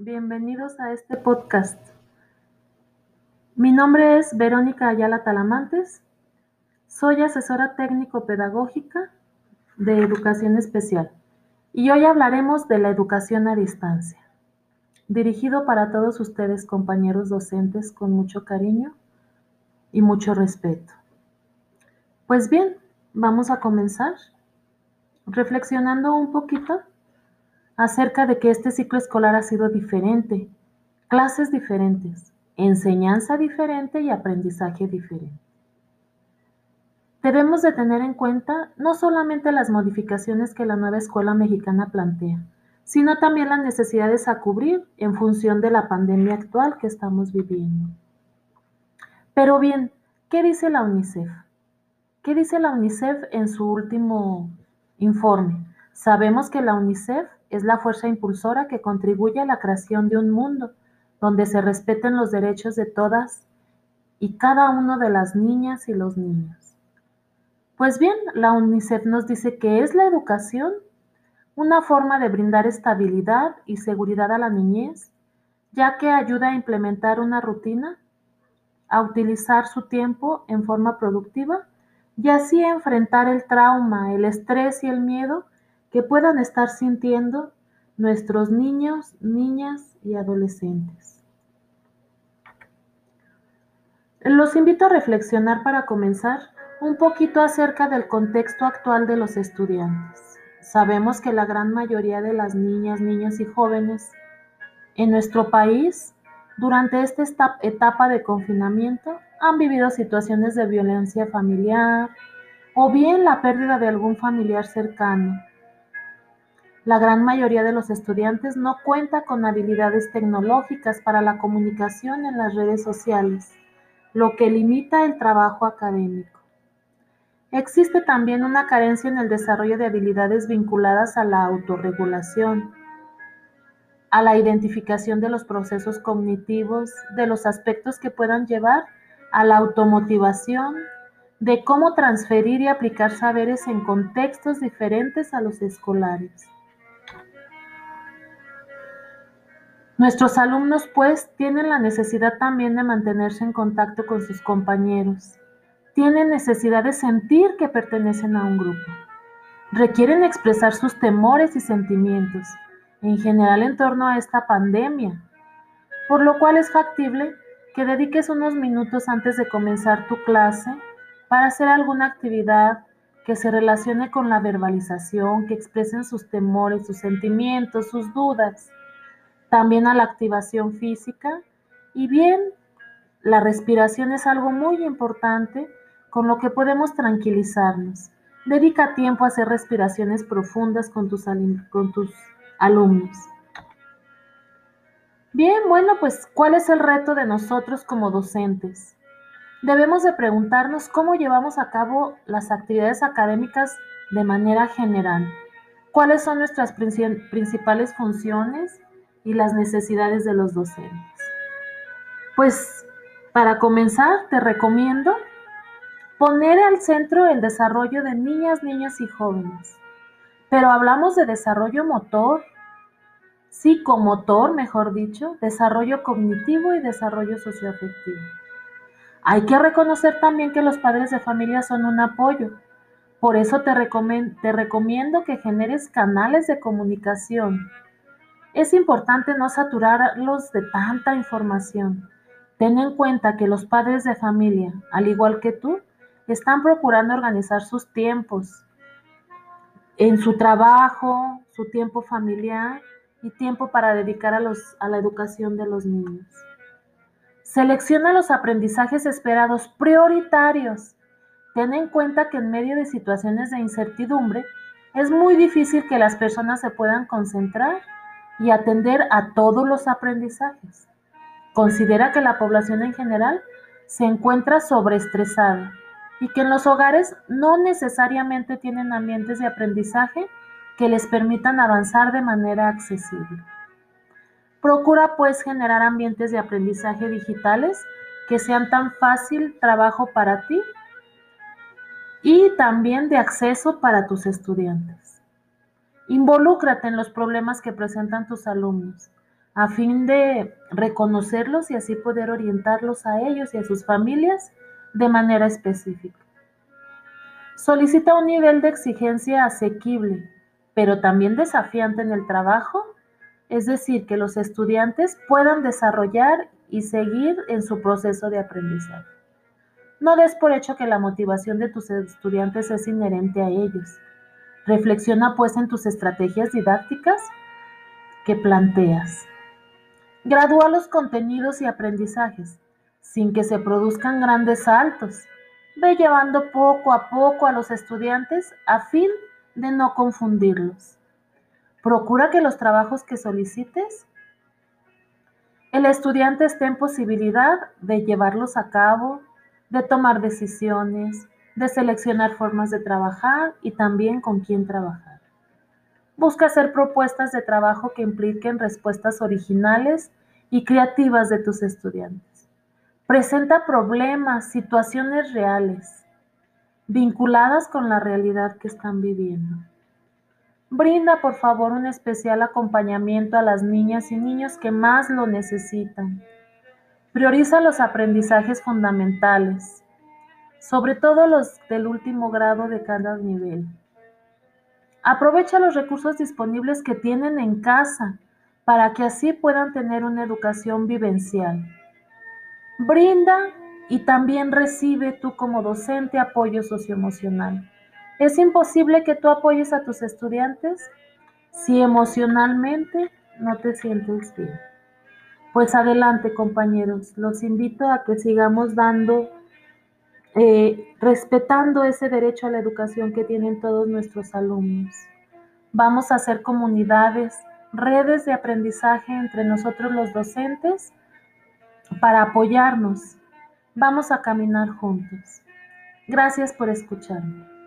bienvenidos a este podcast. Mi nombre es Verónica Ayala Talamantes, soy asesora técnico-pedagógica de educación especial y hoy hablaremos de la educación a distancia, dirigido para todos ustedes compañeros docentes con mucho cariño y mucho respeto. Pues bien, vamos a comenzar reflexionando un poquito acerca de que este ciclo escolar ha sido diferente, clases diferentes, enseñanza diferente y aprendizaje diferente. Debemos de tener en cuenta no solamente las modificaciones que la nueva escuela mexicana plantea, sino también las necesidades a cubrir en función de la pandemia actual que estamos viviendo. Pero bien, ¿qué dice la UNICEF? ¿Qué dice la UNICEF en su último informe? Sabemos que la UNICEF es la fuerza impulsora que contribuye a la creación de un mundo donde se respeten los derechos de todas y cada uno de las niñas y los niños. Pues bien, la UNICEF nos dice que es la educación una forma de brindar estabilidad y seguridad a la niñez, ya que ayuda a implementar una rutina, a utilizar su tiempo en forma productiva y así enfrentar el trauma, el estrés y el miedo que puedan estar sintiendo nuestros niños, niñas y adolescentes. Los invito a reflexionar para comenzar un poquito acerca del contexto actual de los estudiantes. Sabemos que la gran mayoría de las niñas, niños y jóvenes en nuestro país durante esta etapa de confinamiento han vivido situaciones de violencia familiar o bien la pérdida de algún familiar cercano, la gran mayoría de los estudiantes no cuenta con habilidades tecnológicas para la comunicación en las redes sociales, lo que limita el trabajo académico. Existe también una carencia en el desarrollo de habilidades vinculadas a la autorregulación, a la identificación de los procesos cognitivos, de los aspectos que puedan llevar a la automotivación, de cómo transferir y aplicar saberes en contextos diferentes a los escolares. Nuestros alumnos, pues, tienen la necesidad también de mantenerse en contacto con sus compañeros. Tienen necesidad de sentir que pertenecen a un grupo. Requieren expresar sus temores y sentimientos, en general en torno a esta pandemia, por lo cual es factible que dediques unos minutos antes de comenzar tu clase para hacer alguna actividad que se relacione con la verbalización, que expresen sus temores, sus sentimientos, sus dudas también a la activación física. Y bien, la respiración es algo muy importante con lo que podemos tranquilizarnos. Dedica tiempo a hacer respiraciones profundas con tus, con tus alumnos. Bien, bueno, pues ¿cuál es el reto de nosotros como docentes? Debemos de preguntarnos cómo llevamos a cabo las actividades académicas de manera general. ¿Cuáles son nuestras principales funciones? Y las necesidades de los docentes. Pues para comenzar, te recomiendo poner al centro el desarrollo de niñas, niños y jóvenes. Pero hablamos de desarrollo motor, psicomotor, mejor dicho, desarrollo cognitivo y desarrollo socioafectivo. Hay que reconocer también que los padres de familia son un apoyo. Por eso te, te recomiendo que generes canales de comunicación es importante no saturarlos de tanta información. Ten en cuenta que los padres de familia, al igual que tú, están procurando organizar sus tiempos en su trabajo, su tiempo familiar y tiempo para dedicar a, los, a la educación de los niños. Selecciona los aprendizajes esperados prioritarios. Ten en cuenta que en medio de situaciones de incertidumbre es muy difícil que las personas se puedan concentrar y atender a todos los aprendizajes. Considera que la población en general se encuentra sobreestresada y que en los hogares no necesariamente tienen ambientes de aprendizaje que les permitan avanzar de manera accesible. Procura pues generar ambientes de aprendizaje digitales que sean tan fácil trabajo para ti y también de acceso para tus estudiantes. Involúcrate en los problemas que presentan tus alumnos. a fin de reconocerlos y así poder orientarlos a ellos y a sus familias de manera específica. Solicita un nivel de exigencia asequible, pero también desafiante en el trabajo, es decir, que los estudiantes puedan desarrollar y seguir en su proceso de aprendizaje. No des por hecho que la motivación de tus estudiantes es inherente a ellos. Reflexiona pues en tus estrategias didácticas que planteas. Gradúa los contenidos y aprendizajes sin que se produzcan grandes saltos. Ve llevando poco a poco a los estudiantes a fin de no confundirlos. Procura que los trabajos que solicites el estudiante esté en posibilidad de llevarlos a cabo, de tomar decisiones, de seleccionar formas de trabajar y también con quién trabajar. Busca hacer propuestas de trabajo que impliquen respuestas originales y creativas de tus estudiantes. Presenta problemas, situaciones reales, vinculadas con la realidad que están viviendo. Brinda por favor un especial acompañamiento a las niñas y niños que más lo necesitan. Prioriza los aprendizajes fundamentales, sobre todo los del último grado de cada nivel. Aprovecha los recursos disponibles que tienen en casa para que así puedan tener una educación vivencial. Brinda y también recibe tú como docente apoyo socioemocional. Es imposible que tú apoyes a tus estudiantes si emocionalmente no te sientes bien. Pues adelante compañeros, los invito a que sigamos dando, eh, respetando ese derecho a la educación que tienen todos nuestros alumnos. Vamos a hacer comunidades, redes de aprendizaje entre nosotros los docentes para apoyarnos. Vamos a caminar juntos. Gracias por escucharme.